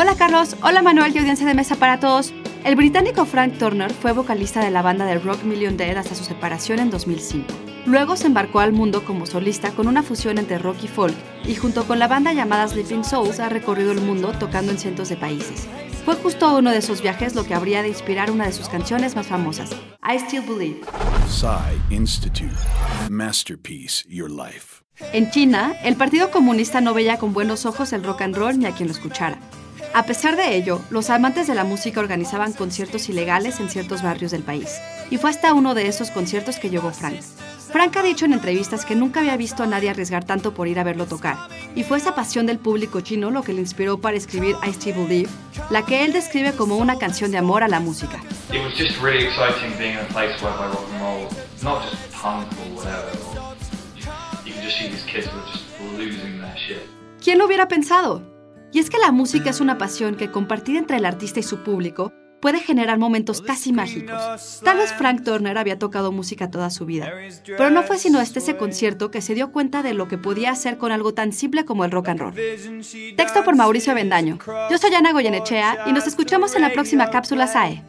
Hola Carlos, hola Manuel y audiencia de mesa para todos. El británico Frank Turner fue vocalista de la banda de rock Million Dead hasta su separación en 2005. Luego se embarcó al mundo como solista con una fusión entre rock y folk, y junto con la banda llamada Sleeping Souls ha recorrido el mundo tocando en cientos de países. Fue justo uno de esos viajes lo que habría de inspirar una de sus canciones más famosas, I Still Believe. Institute. Masterpiece, Your Life. En China, el Partido Comunista no veía con buenos ojos el rock and roll ni a quien lo escuchara. A pesar de ello, los amantes de la música organizaban conciertos ilegales en ciertos barrios del país. Y fue hasta uno de esos conciertos que llegó Frank. Frank ha dicho en entrevistas que nunca había visto a nadie arriesgar tanto por ir a verlo tocar, y fue esa pasión del público chino lo que le inspiró para escribir I Still Believe, la que él describe como una canción de amor a la música. ¿Quién lo hubiera pensado? Y es que la música es una pasión que compartida entre el artista y su público puede generar momentos casi mágicos. Tal vez Frank Turner había tocado música toda su vida, pero no fue sino este ese concierto que se dio cuenta de lo que podía hacer con algo tan simple como el rock and roll. Texto por Mauricio Avendaño. Yo soy Ana Goyenechea y nos escuchamos en la próxima cápsula SAE.